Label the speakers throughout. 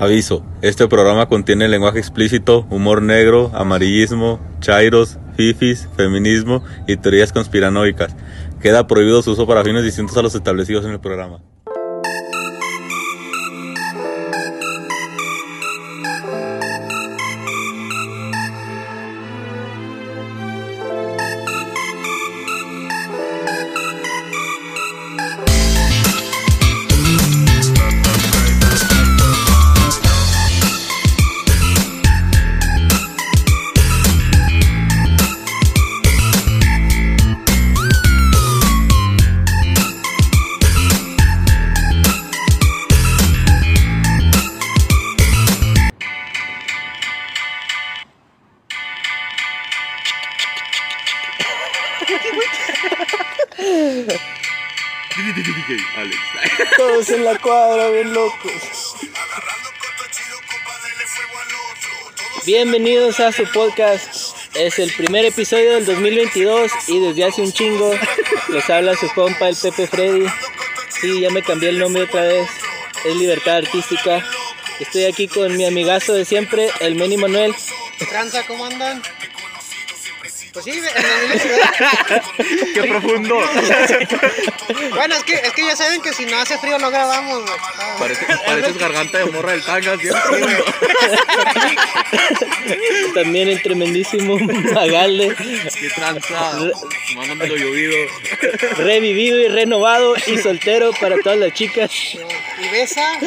Speaker 1: Aviso, este programa contiene lenguaje explícito, humor negro, amarillismo, chairos, fifis, feminismo y teorías conspiranoicas. Queda prohibido su uso para fines distintos a los establecidos en el programa.
Speaker 2: La cuadra, bien locos. Bienvenidos a su podcast. Es el primer episodio del 2022 y desde hace un chingo les habla su compa, el Pepe Freddy. Sí, ya me cambié el nombre otra vez. Es Libertad Artística. Estoy aquí con mi amigazo de siempre, el Meni Manuel.
Speaker 3: Tranza, ¿cómo andan? Pues sí, en
Speaker 1: ¡Qué profundo!
Speaker 3: Bueno, es que, es que ya saben que si no hace frío no grabamos, güey. Ah,
Speaker 1: Parece- pareces garganta de morra del tanga, siempre.
Speaker 2: También el tremendísimo Magalde,
Speaker 1: ¡Qué tranza! Mándamelo llovido.
Speaker 2: revivido y renovado y soltero para todas las chicas.
Speaker 3: Y besa.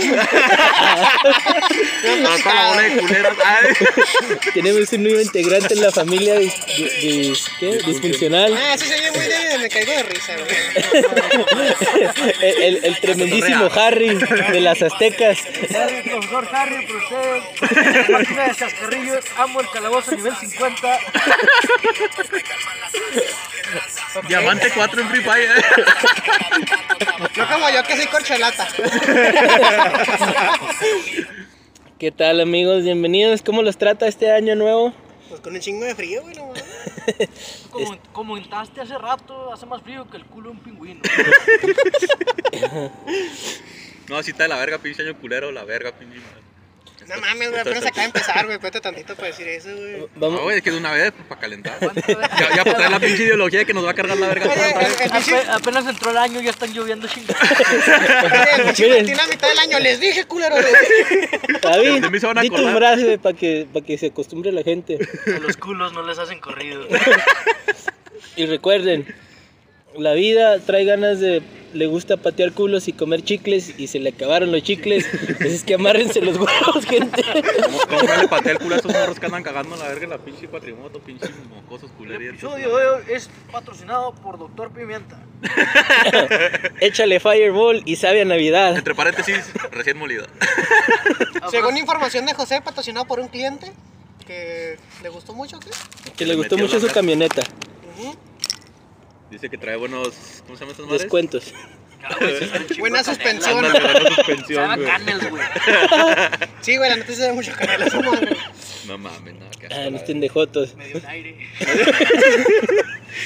Speaker 2: Tenemos un nuevo integrante en la familia dis- di- dis- ¿qué? disfuncional.
Speaker 3: Ah, eso se muy de... Me caigo de risa, güey.
Speaker 2: El, el- el tremendísimo Harry de las aztecas.
Speaker 4: Harry, profesor Harry, por ustedes. Martina de Chascarrillo, amo el calabozo nivel 50.
Speaker 1: Diamante 4 en Free Fire.
Speaker 3: No como yo que soy corcholata.
Speaker 2: ¿Qué tal amigos? Bienvenidos. ¿Cómo los trata este año nuevo?
Speaker 3: Pues con un chingo de frío, güey, no mames.
Speaker 4: Como comentaste hace rato, hace más frío que el culo de un pingüino.
Speaker 1: No, si está de la verga, pinche año culero, la verga, pinche madre.
Speaker 3: No mames, güey, apenas acaba de empezar, güey. Cuenta tantito para decir eso, güey.
Speaker 1: No,
Speaker 2: Vamos.
Speaker 1: güey, es que de una vez, pues, para calentar. Ya, ya para traer la pinche ideología de que nos va a cargar la verga.
Speaker 3: Oye,
Speaker 1: toda.
Speaker 3: el, el.
Speaker 4: Ape- apenas entró el año y ya están lloviendo chingados.
Speaker 3: oye, el pinche
Speaker 2: Miren.
Speaker 3: Martín a mitad del año. Les dije, culero.
Speaker 2: David,
Speaker 1: De mí se van a
Speaker 2: di tu frase para que, para que se acostumbre la gente.
Speaker 4: A los culos no les hacen corrido.
Speaker 2: Y recuerden, la vida trae ganas de... Le gusta patear culos y comer chicles y se le acabaron los chicles. Así es que amárrense los huevos, gente.
Speaker 1: ¿Cómo, cómo no le pateé el culo a esos morros que andan cagando la verga en la pinche cuatrimoto, pinche mocosos
Speaker 4: El
Speaker 1: culeros?
Speaker 4: episodio de hoy es patrocinado por Doctor Pimienta.
Speaker 2: Échale fireball y sabe a Navidad.
Speaker 1: Entre paréntesis, recién molido.
Speaker 3: Según información de José, patrocinado por un cliente que le gustó mucho, ¿qué?
Speaker 2: Que le gustó mucho su camioneta.
Speaker 3: Ujú.
Speaker 1: Dice que trae buenos. ¿Cómo se llaman estas madres?
Speaker 2: Descuentos.
Speaker 3: Buena suspensión.
Speaker 1: Buena suspensión, güey.
Speaker 4: canels, güey.
Speaker 3: Sí, güey, la neta se ve mucho madre.
Speaker 1: No mames, nada, que
Speaker 2: Ah, no estén de jotos.
Speaker 4: Me dio un aire.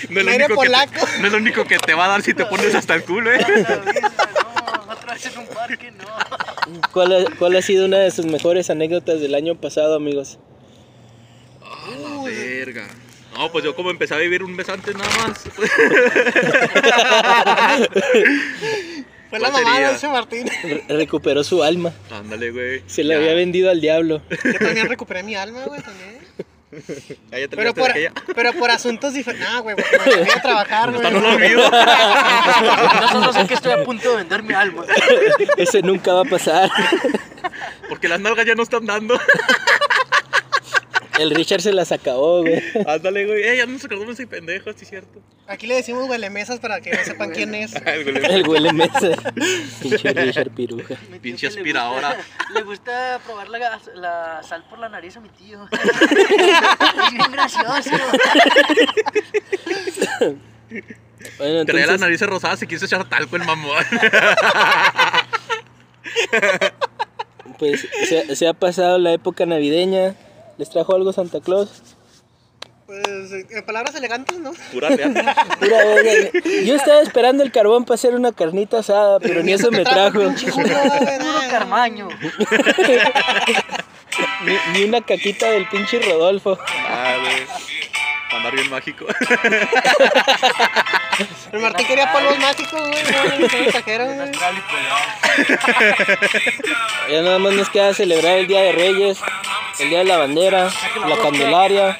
Speaker 1: No es, lo
Speaker 3: Aire
Speaker 1: único que te,
Speaker 3: polaco.
Speaker 1: no es lo único que te va a dar si te pones hasta el culo, eh.
Speaker 4: No, otra vez en un parque, no.
Speaker 2: ¿Cuál ha, cuál ha sido una de sus mejores anécdotas del año pasado, amigos?
Speaker 1: Ah, la verga. No, pues yo como empecé a vivir un mes antes nada más.
Speaker 3: Fue la
Speaker 1: ¿Cuál
Speaker 3: mamá de ese Martín.
Speaker 2: Re- recuperó su alma.
Speaker 1: Ándale, güey.
Speaker 2: Se la
Speaker 1: Ya.
Speaker 2: había vendido al diablo.
Speaker 3: Yo también recuperé mi alma, güey, también.
Speaker 1: Ya, ya te
Speaker 3: Pero por, pero por asuntos diferentes. No, güey, porque voy a trabajar, güey.
Speaker 1: Hasta no lo olvido.
Speaker 4: No solo sé que estoy a punto de vender mi alma.
Speaker 2: Ese nunca va a pasar.
Speaker 1: Porque las nalgas ya no están dando.
Speaker 2: El Richard se las acabó, güey.
Speaker 1: Ándale, güey. Eh, ya no se acordó de ese pendejo, sí es cierto.
Speaker 3: Aquí le decimos huele mesas para que no sepan quién es.
Speaker 2: El huele mesa. Pinche Richard Piruja.
Speaker 4: Mi tío
Speaker 1: Pinche
Speaker 4: que le
Speaker 1: aspiradora.
Speaker 4: gusta- Le gusta probar la, gas- la sal por la nariz a mi tío. Es bien gracioso.
Speaker 2: Bueno,
Speaker 1: Traía las
Speaker 2: entonces,
Speaker 1: narices rosadas y quiso echar talco el mamón.
Speaker 2: pues se, se ha pasado la época navideña. ¿Les trajo algo Santa Claus?
Speaker 3: Pues, en palabras elegantes, ¿no?
Speaker 1: Pura.
Speaker 2: Pura verga. Yo estaba esperando el carbón para hacer una carnita asada, pero ni eso me trajo.
Speaker 4: Puro carmaño.
Speaker 2: Ni, ni una caquita del pinche Rodolfo.
Speaker 1: Ah, Andar bien mágico.
Speaker 3: El Martín quería polvos mágicos, güey. No, no güey.
Speaker 2: Ya nada más nos queda celebrar el Día de Reyes, el Día de la Bandera, la Candelaria,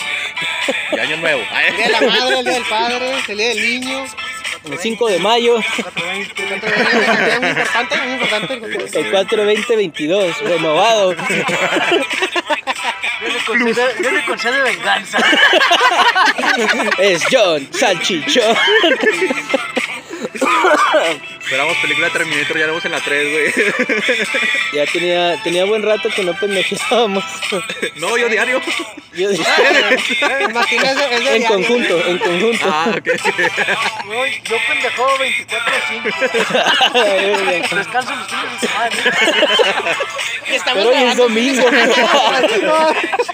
Speaker 1: Y año nuevo.
Speaker 3: El día de la madre, el día del padre, el día del niño.
Speaker 2: el 5 de mayo,
Speaker 3: Otro día muy importante, muy importante.
Speaker 2: el 4-20-22, renovado.
Speaker 4: Viene con sed de- viene con sed de venganza.
Speaker 2: Es John Salchichón.
Speaker 1: Esperamos película de Terminator, ya la vemos en la 3, güey.
Speaker 2: Ya tenía, tenía buen rato que no pendejeábamos.
Speaker 1: No, yo diario.
Speaker 2: Yo dije,
Speaker 3: El Martín es de,
Speaker 2: en
Speaker 3: diario,
Speaker 2: conjunto, en conjunto.
Speaker 1: Ah, ok.
Speaker 4: No, yo pendejo 24-5. Descanso los fines de semana.
Speaker 3: Estamos
Speaker 2: Pero hoy es
Speaker 3: grabando
Speaker 2: domingo.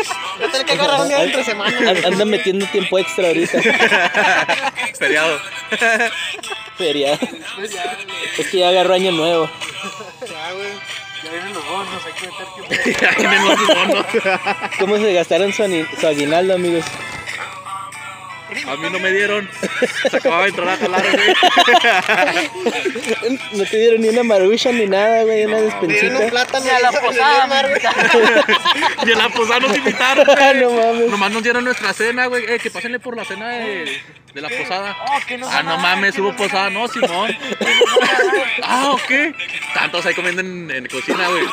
Speaker 3: Voy a tener que agarrar un día entre semana.
Speaker 2: An- Anda metiendo tiempo extra ahorita.
Speaker 1: Feriado.
Speaker 2: Feria. Es que ya agarró año nuevo.
Speaker 3: Ya, güey.
Speaker 4: Ya vienen los bonos, hay que meter tiempo.
Speaker 1: Ya tienen los bonos.
Speaker 2: ¿Cómo se gastaron su, su aguinaldo, amigos?
Speaker 1: A mí no me dieron. Se acababa de entrar a jalar, güey.
Speaker 2: No te dieron ni una marucha ni nada, güey, una
Speaker 3: un
Speaker 2: despensita.
Speaker 3: plátano
Speaker 4: Y a la posada.
Speaker 1: Y en la posada nos invitaron, güey.
Speaker 2: no mames.
Speaker 1: Nomás nos dieron nuestra cena, güey. Eh, que pásenle por la cena de, de la posada.
Speaker 4: Oh, que no
Speaker 1: Ah, no mames, hubo posada, no, Simón. Ah, ok. Tantos ahí comiendo en, en cocina, güey.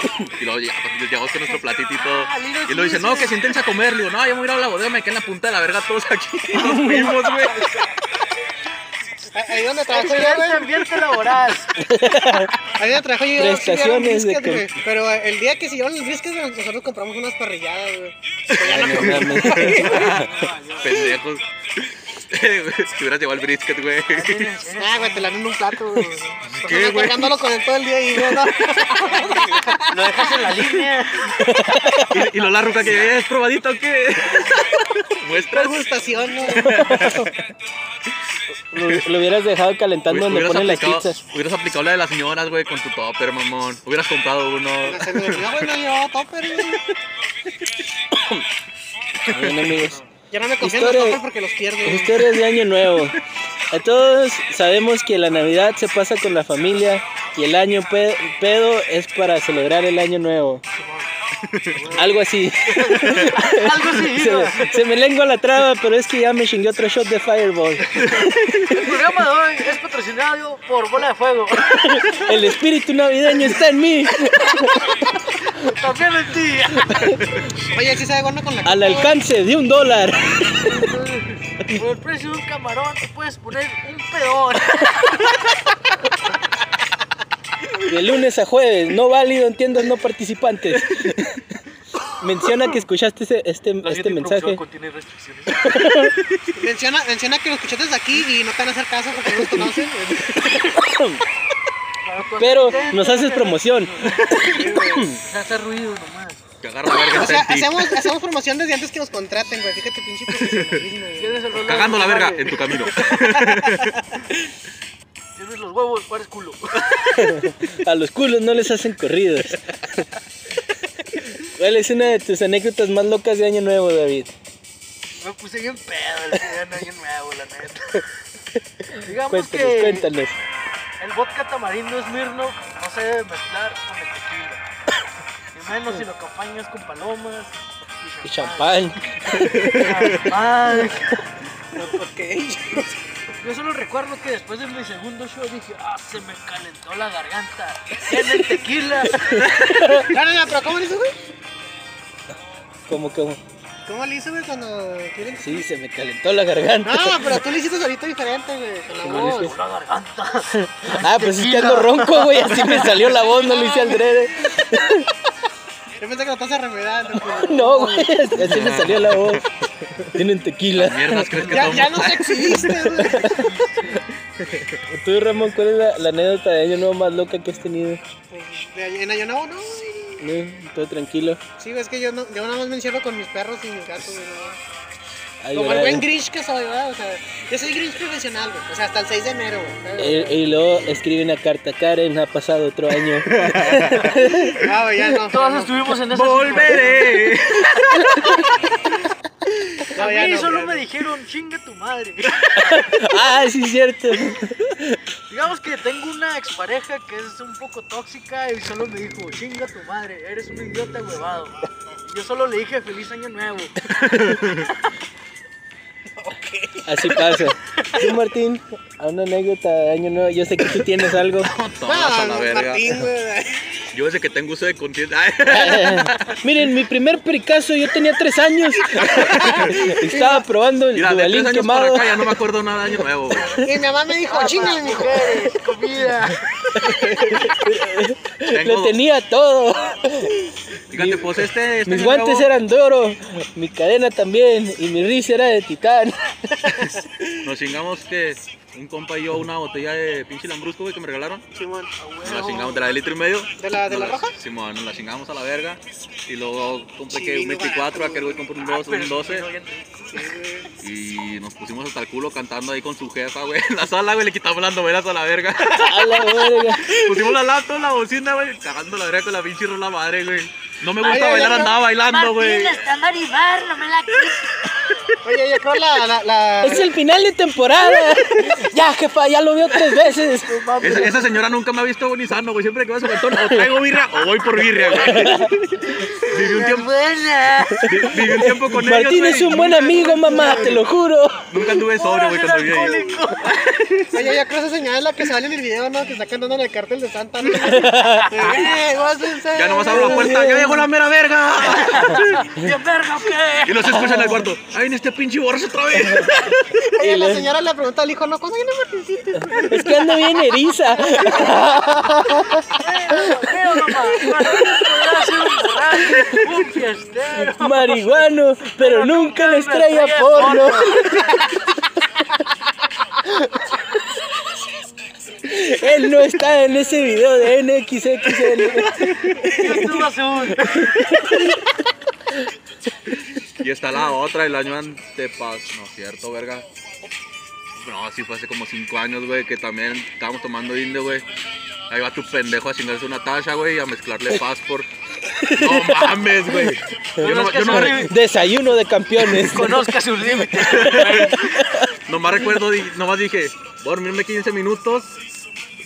Speaker 1: Y luego llegamos, llegamos con nuestro platito y todo. Y luego dice, no, que siéntense a comer. Le digo, no, yo me voy a ir a la bodega, me quedé en la punta de la verga todos aquí. Y nos fuimos, güey.
Speaker 3: Ahí donde trabajo yo, güey.
Speaker 4: ambiente laboral.
Speaker 3: Ahí donde trabajo yo.
Speaker 2: Prestaciones de que-.
Speaker 3: Pero el día que se llevaron los güey, nosotros compramos unas parrilladas, güey.
Speaker 2: Ay, no.
Speaker 1: Pendejos. Te hubieras llevado el brisket, güey.
Speaker 3: Ah, güey, te la dan en un plato, güey.
Speaker 1: ¿Qué, güey?
Speaker 3: cargándolo con él todo el día y güey, no.
Speaker 4: Lo dejas en la línea.
Speaker 1: Y, y lo la ruca que es probadito, ¿o ¿qué? Muestras.
Speaker 3: Degustación, ¿no?
Speaker 2: Lo, lo hubieras dejado calentando donde ponen las pizzas.
Speaker 1: hubieras aplicado la de las señoras, güey, con tu topper, mamón. Hubieras comprado uno.
Speaker 3: Se me olvidó, güey, no llevaba topper, güey.
Speaker 2: Bien, amigos.
Speaker 3: Ya no me confío en los
Speaker 2: Historia-
Speaker 3: porque los pierdo.
Speaker 2: Historias de Año Nuevo. A todos sabemos que la Navidad se pasa con la familia y el año pe- pedo es para celebrar el Año Nuevo. Algo así.
Speaker 4: Algo así,
Speaker 2: Se, me- se me lengua la traba, pero es que ya me chingué otro shot de Fireball.
Speaker 4: El programa de hoy es patrocinado por Bola de Fuego.
Speaker 2: El espíritu navideño está en mí.
Speaker 4: También en ti.
Speaker 3: Oye, sí sabe bueno con la
Speaker 2: Al alcance de un dólar.
Speaker 4: Por el precio de un camarón te puedes poner un pedón.
Speaker 2: De lunes a jueves, no válido en tiendas no participantes. Menciona que escuchaste ese- este, este mensaje.
Speaker 4: contiene restricciones.
Speaker 3: Menciona, menciona que lo escuchaste desde aquí y no te van a hacer caso porque no los conocen.
Speaker 2: Pero nos haces promoción.
Speaker 4: Hace ruido nomás.
Speaker 1: Que verga
Speaker 3: O sea, hacemos, hacemos promoción desde antes que nos contraten, güey. Fíjate, pinche profesionalismo,
Speaker 1: Cagando la verga en tu camino.
Speaker 4: Tienes los huevos, ¿cuál es culo?
Speaker 2: A los culos no les hacen corridos. ¿Cuál es una de tus anécdotas más locas de Año Nuevo, David?
Speaker 4: Me puse bien pedo el día de año nuevo, la neta. Digamos
Speaker 2: Cuéntanos,
Speaker 4: que
Speaker 2: cuéntanos.
Speaker 4: El vodka tamarindo Smirnoff no se debe mezclar con el tequila. Y menos si lo acompañas con palomas
Speaker 2: Y
Speaker 4: y
Speaker 2: champán.
Speaker 4: champán. Yo solo recuerdo que después de mi segundo show dije, ah, se me calentó la garganta. En el tequila.
Speaker 3: Pero ¿cómo le hizo, güey?
Speaker 2: Como que,
Speaker 3: ¿Cómo le hizo, güey, cuando quieren?
Speaker 2: sí, se me calentó la garganta.
Speaker 3: No, pero tú le hiciste ahorita diferente, güey, con la
Speaker 2: ¿Cómo le
Speaker 3: voz.
Speaker 4: La garganta.
Speaker 2: Ah, pues es que ando ronco, güey. Así me salió la voz, no lo hice al drede.
Speaker 3: Yo pensé que lo estás arremedando, güey.
Speaker 2: No, güey. Así me salió la voz. Tienen tequila.
Speaker 1: Mierdas, ¿crees que
Speaker 3: Ya,
Speaker 1: tomo?
Speaker 3: ya no te exhibiste, güey.
Speaker 2: Tú, Ramón, ¿cuál es la, la anécdota de Año Nuevo más loca que has tenido?
Speaker 3: Pues, de- En Año Nuevo, no, güey.
Speaker 2: No, todo tranquilo.
Speaker 3: Sí, es que yo, no, yo nada más me encierro con mis perros y mis gatos, güey. no.
Speaker 2: a
Speaker 3: Como el buen Grinch que soy, ¿verdad? O sea, yo soy Grinch profesional, güey. O sea, hasta el 6 de enero, güey.
Speaker 2: Y, y luego escribe una carta, Karen, ha pasado otro año.
Speaker 3: Ah, güey, ya no.
Speaker 4: Todos
Speaker 3: no,
Speaker 4: estuvimos en esa
Speaker 1: ¡Volveré!
Speaker 3: no,
Speaker 4: A mí
Speaker 3: no,
Speaker 4: solo me
Speaker 3: no.
Speaker 4: dijeron, chinga tu madre.
Speaker 2: ah, sí, cierto.
Speaker 4: Digamos que tengo una expareja que es un poco tóxica y solo me dijo, chinga tu madre, eres un idiota huevado. Y yo solo le dije feliz año nuevo.
Speaker 2: Así pasa. Tú, Martín, a una anécdota de año nuevo. Yo sé que tú tienes algo.
Speaker 1: Todas a la
Speaker 3: No,
Speaker 1: verga.
Speaker 3: Martín.
Speaker 1: Yo desde que tengo uso de conciencia.
Speaker 2: Miren, mi primer pericazo yo tenía tres años. Estaba probando el
Speaker 1: Mira, de tres años para
Speaker 2: quemado.
Speaker 1: acá ya no me acuerdo nada de año nuevo, güey.
Speaker 3: Y mi mamá me dijo, chingale, mijo.
Speaker 4: Mujeres, comida.
Speaker 2: Lo tenía todo.
Speaker 1: Fíjate, pues este. este
Speaker 2: Mis guantes
Speaker 1: nuevo
Speaker 2: eran de oro, mi cadena también, y mi risa era de titán.
Speaker 1: Nos chingamos que un compa y yo una botella de pinche lambrusco, güey, que me regalaron.
Speaker 3: Simón.
Speaker 1: Nos la chingamos de la de litro y medio.
Speaker 3: ¿De la, de la roja?
Speaker 1: Simón, nos la chingamos a la verga. Y luego compré que un
Speaker 3: no
Speaker 1: 24,
Speaker 3: barato,
Speaker 1: aquel güey compró un
Speaker 4: Ah,
Speaker 1: 2, un 12. Y nos pusimos hasta el culo cantando ahí con su jefa, güey. En la sala, güey, le quitamos las novelas a la verga.
Speaker 2: A la verga.
Speaker 1: Pusimos la laptop, la bocina, güey, cagando la verga con la pinche rola madre, güey. No me gusta bailar, andaba bailando, güey.
Speaker 5: está Maribar, no me la
Speaker 3: Oye, yo creo la, la, la...
Speaker 2: Es el final de temporada. Ya, jefa, ya lo vio tres veces.
Speaker 1: Esa, esa señora nunca me ha visto ni sano, güey. Siempre que va a su cantón, o traigo birria o voy por birria, güey. Viví un tiempo,
Speaker 5: buena.
Speaker 1: vi- viví un tiempo con ellos,
Speaker 2: Martín
Speaker 1: güey.
Speaker 2: es un buen amigo, mamá, te lo juro.
Speaker 1: Nunca anduve sobrio, güey, cuando viví ahí.
Speaker 3: Oye, yo creo esa señal es la que sale en el video, ¿no? Que está cantando en el cartel de Santa, ¿no? Eh, gócense.
Speaker 1: Ya nomás abro la puerta, ya llegó la mera verga.
Speaker 4: ¿Bien verga qué?
Speaker 1: Y los escuchan en el cuarto. Ay, en este pinche borracho otra vez.
Speaker 3: Oye, la señora le pregunta al hijo, ¿no? ¿Cuándo viene Martincito?
Speaker 2: Es que anda bien eriza. Marihuano, pero nunca la estrella porno. Él no está en ese video de NXXL.
Speaker 4: Azul.
Speaker 1: Y está la otra, el año antepas. No es cierto, verga. No, sí fue hace como 5 años, güey, que también estábamos tomando indio, güey. Ahí va tu pendejo a chingarse una tacha, güey, y a mezclarle passport. No mames, güey. Yo, no, yo no, re-
Speaker 2: Desayuno de campeones.
Speaker 4: Conozca sus límites.
Speaker 1: nomás recuerdo, nomás dije, voy a dormirme 15 minutos.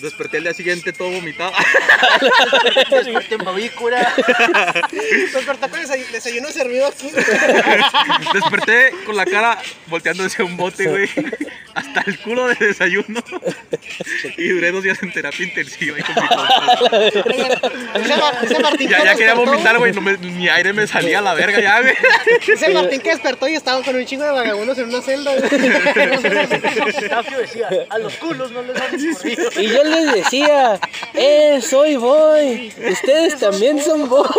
Speaker 1: Desperté el día siguiente todo vomitado.
Speaker 4: Desperté en babícula.
Speaker 3: Despertó con desay- desayuno servido aquí.
Speaker 1: Desperté con la cara volteando hacia un bote, güey. Hasta el culo de desayuno. Y duré dos días en terapia intensiva. ahí con mi.
Speaker 3: Ese, Mar- ese Martín
Speaker 1: Ya, ya quería vomitar, güey. No me- ni aire me salía a la verga ya, güey.
Speaker 3: Ese Martín que despertó y estaba con un chingo de vagabundos en una celda. güey.
Speaker 4: Decía, a los culos no les dan corrido.
Speaker 2: Y yo les decía, eh, soy boy. Ustedes también son boy.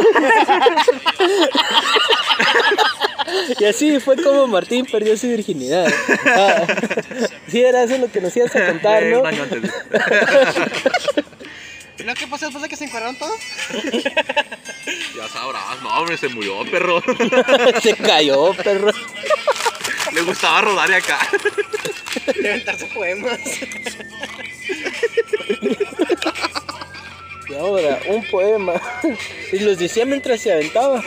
Speaker 2: Y así fue como Martín perdió su virginidad. Ah, sí, era eso lo que nos ibas a contar, ¿no?
Speaker 1: Un año antes.
Speaker 3: ¿Y lo que pasó después de que se encuadraron todos?
Speaker 1: Ya sabrás, no, hombre, se murió, perro.
Speaker 2: Se cayó, perro.
Speaker 1: Le gustaba rodar de acá.
Speaker 3: Levantarse poemas.
Speaker 2: Y ahora, un poema. Y los decía mientras se aventaba.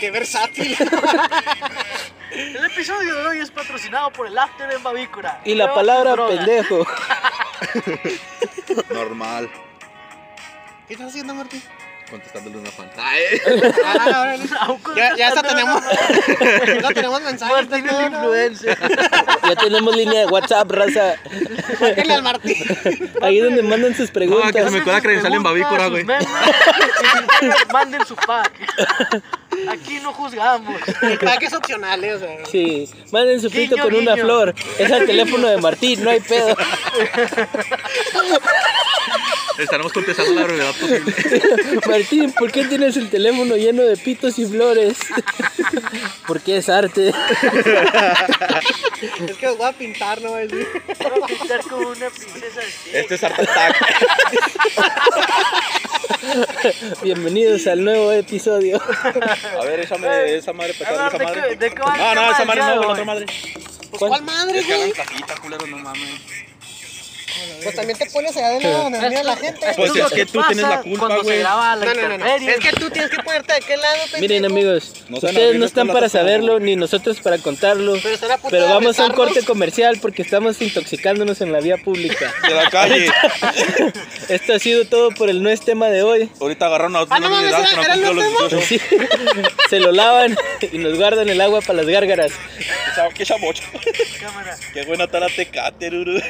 Speaker 3: Qué versátil.
Speaker 4: El episodio de hoy es patrocinado por el After en Babícora.
Speaker 2: Y la palabra pendejo.
Speaker 1: Normal.
Speaker 3: ¿Qué estás haciendo, Martín?
Speaker 1: Contestándole una pantalla.
Speaker 3: Ah, Ya, ya hasta tenemos, ya tenemos mensajes.
Speaker 4: Martín es influencer.
Speaker 2: Ya tenemos línea de WhatsApp, raza.
Speaker 3: Márquenle al Martín.
Speaker 2: Ahí donde mandan sus
Speaker 1: No,
Speaker 2: preguntas.
Speaker 1: que se me acuerda credencial en
Speaker 4: sus
Speaker 1: güey.
Speaker 4: Manden su pack. Aquí no juzgamos.
Speaker 3: El pack es opcional, eh, o sea.
Speaker 2: Sí, manden su pito
Speaker 4: Guiño,
Speaker 2: con una flor. Es al teléfono de Martín, no hay pedo.
Speaker 1: Estaremos contestando la brevedad posible.
Speaker 2: Martín, ¿por qué tienes el teléfono lleno de pitos y flores? Porque es arte.
Speaker 3: Es que los voy a pintar, ¿no? Es-
Speaker 4: Voy a pintar como una princesa de
Speaker 1: Este es Art Attack.
Speaker 2: Bienvenidos al nuevo episodio.
Speaker 1: A ver, échame esa madre pesada,
Speaker 4: ¿de
Speaker 1: esa
Speaker 4: qué-
Speaker 1: madre.
Speaker 4: de qué va el
Speaker 1: No, no,
Speaker 4: tema
Speaker 1: esa
Speaker 4: del
Speaker 1: madre
Speaker 4: día
Speaker 1: no,
Speaker 4: de
Speaker 1: la
Speaker 4: hoy?
Speaker 1: otra madre.
Speaker 3: Pues, ¿cuál madre,
Speaker 1: Es que hagan
Speaker 3: güey?
Speaker 1: cajita, culero, no mames.
Speaker 3: Pues también te pones allá de lado donde mira la gente.
Speaker 1: Pues es que tú tienes la culpa,
Speaker 4: Cuando
Speaker 1: güey.
Speaker 4: se graba la
Speaker 3: No, no, no. Es que tú tienes que ponerte de aquel lado, pendejo.
Speaker 2: Miren amigos, ustedes no están para saberlo, ni nosotros para contarlo.
Speaker 3: Pero
Speaker 2: vamos a un corte comercial porque estamos intoxicándonos en la vía pública.
Speaker 1: De la calle.
Speaker 2: Esto ha sido todo por el no es tema de hoy.
Speaker 1: Ahorita agarraron a otros
Speaker 3: Ah, no mames,
Speaker 1: minerales
Speaker 3: ¿era-
Speaker 1: que no
Speaker 3: era
Speaker 1: cumplió
Speaker 3: los
Speaker 1: los
Speaker 2: Sí, se lo lavan y nos guardan el agua para las gárgaras.
Speaker 1: 18. Qué chamocho.
Speaker 4: Cámara.
Speaker 1: Qué buena está la tecate, Ruru.